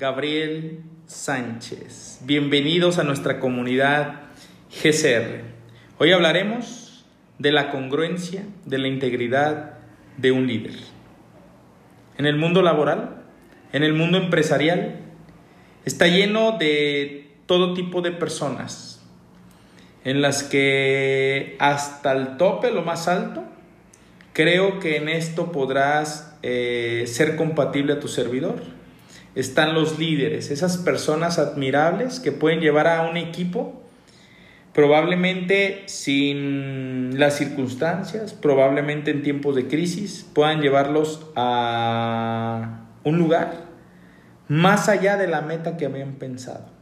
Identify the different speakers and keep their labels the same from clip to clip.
Speaker 1: Gabriel Sánchez. Bienvenidos a nuestra comunidad GCR. Hoy hablaremos de la congruencia, de la integridad de un líder. En el mundo laboral, en el mundo empresarial, está lleno de todo tipo de personas, en las que hasta el tope, lo más alto, creo que en esto podrás eh, ser compatible a tu servidor. Están los líderes, esas personas admirables que pueden llevar a un equipo probablemente sin las circunstancias, probablemente en tiempos de crisis, puedan llevarlos a un lugar más allá de la meta que habían pensado.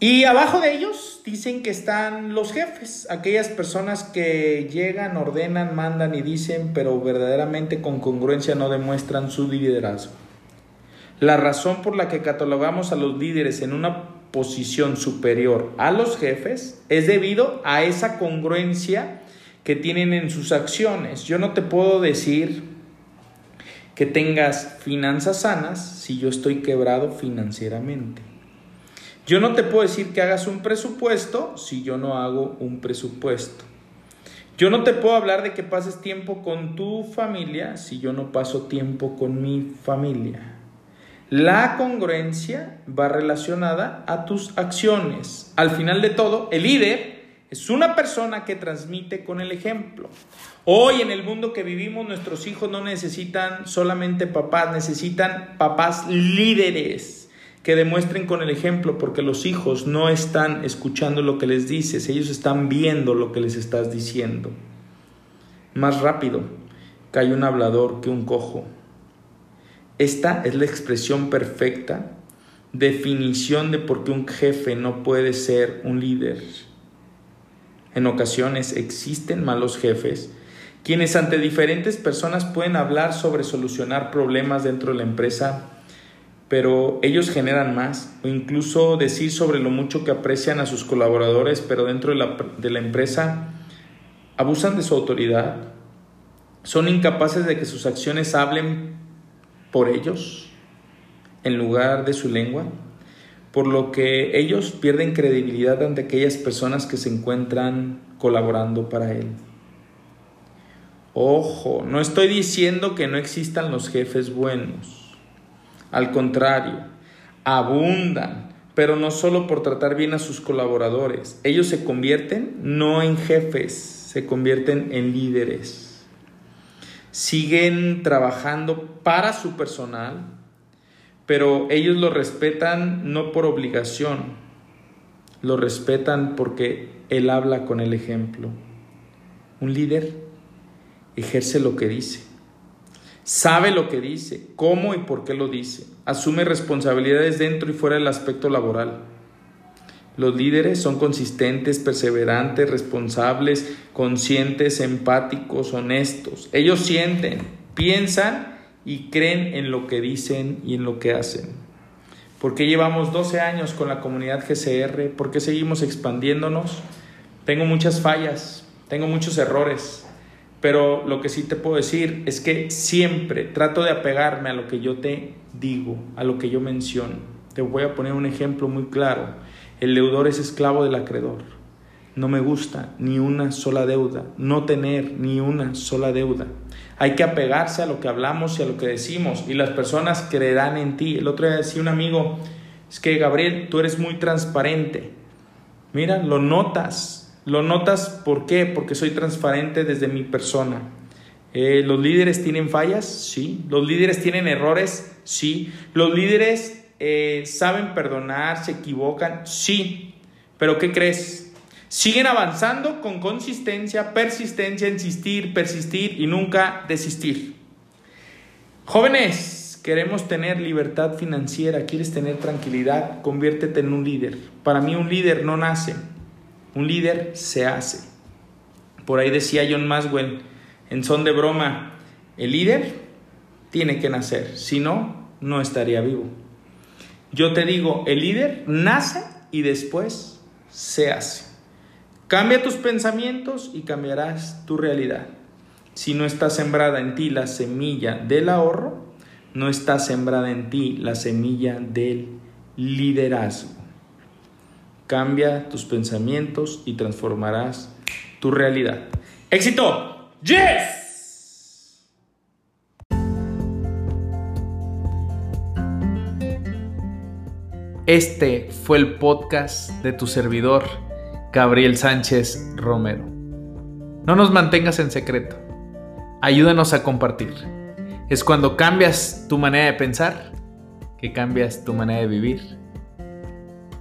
Speaker 1: Y abajo de ellos dicen que están los jefes, aquellas personas que llegan, ordenan, mandan y dicen, pero verdaderamente con congruencia no demuestran su liderazgo. La razón por la que catalogamos a los líderes en una posición superior a los jefes es debido a esa congruencia que tienen en sus acciones. Yo no te puedo decir que tengas finanzas sanas si yo estoy quebrado financieramente. Yo no te puedo decir que hagas un presupuesto si yo no hago un presupuesto. Yo no te puedo hablar de que pases tiempo con tu familia si yo no paso tiempo con mi familia. La congruencia va relacionada a tus acciones. Al final de todo, el líder es una persona que transmite con el ejemplo. Hoy en el mundo que vivimos, nuestros hijos no necesitan solamente papás, necesitan papás líderes que demuestren con el ejemplo, porque los hijos no están escuchando lo que les dices, ellos están viendo lo que les estás diciendo. Más rápido cae un hablador que un cojo. Esta es la expresión perfecta, definición de por qué un jefe no puede ser un líder. En ocasiones existen malos jefes, quienes ante diferentes personas pueden hablar sobre solucionar problemas dentro de la empresa pero ellos generan más, o incluso decir sobre lo mucho que aprecian a sus colaboradores, pero dentro de la, de la empresa abusan de su autoridad, son incapaces de que sus acciones hablen por ellos en lugar de su lengua, por lo que ellos pierden credibilidad ante aquellas personas que se encuentran colaborando para él. Ojo, no estoy diciendo que no existan los jefes buenos al contrario, abundan, pero no solo por tratar bien a sus colaboradores. Ellos se convierten no en jefes, se convierten en líderes. Siguen trabajando para su personal, pero ellos lo respetan no por obligación, lo respetan porque él habla con el ejemplo. Un líder ejerce lo que dice sabe lo que dice, cómo y por qué lo dice, asume responsabilidades dentro y fuera del aspecto laboral. Los líderes son consistentes, perseverantes, responsables, conscientes, empáticos, honestos. Ellos sienten, piensan y creen en lo que dicen y en lo que hacen. ¿Por qué llevamos 12 años con la comunidad GCR? ¿Por qué seguimos expandiéndonos? Tengo muchas fallas, tengo muchos errores, pero lo que sí te puedo decir es que siempre trato de apegarme a lo que yo te digo, a lo que yo menciono. Te voy a poner un ejemplo muy claro. El deudor es esclavo del acreedor. No me gusta ni una sola deuda, no tener ni una sola deuda. Hay que apegarse a lo que hablamos y a lo que decimos y las personas creerán en ti. El otro día decía un amigo, es que Gabriel, tú eres muy transparente. Mira, lo notas, lo notas, ¿por qué? Porque soy transparente desde mi persona. Eh, ¿Los líderes tienen fallas? Sí. ¿Los líderes tienen errores? Sí. ¿Los líderes eh, saben perdonar, se equivocan? Sí. Pero ¿qué crees? Siguen avanzando con consistencia, persistencia, insistir, persistir y nunca desistir. Jóvenes, queremos tener libertad financiera, quieres tener tranquilidad, conviértete en un líder. Para mí un líder no nace, un líder se hace. Por ahí decía John Maswell, en son de broma, el líder tiene que nacer, si no, no estaría vivo. Yo te digo, el líder nace y después se hace. Cambia tus pensamientos y cambiarás tu realidad. Si no está sembrada en ti la semilla del ahorro, no está sembrada en ti la semilla del liderazgo. Cambia tus pensamientos y transformarás tu realidad. ¡Éxito! ¡Yes! Este fue el podcast de tu servidor, Gabriel Sánchez Romero. No nos mantengas en secreto. Ayúdanos a compartir. Es cuando cambias tu manera de pensar que cambias tu manera de vivir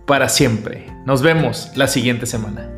Speaker 1: para siempre. Nos vemos la siguiente semana.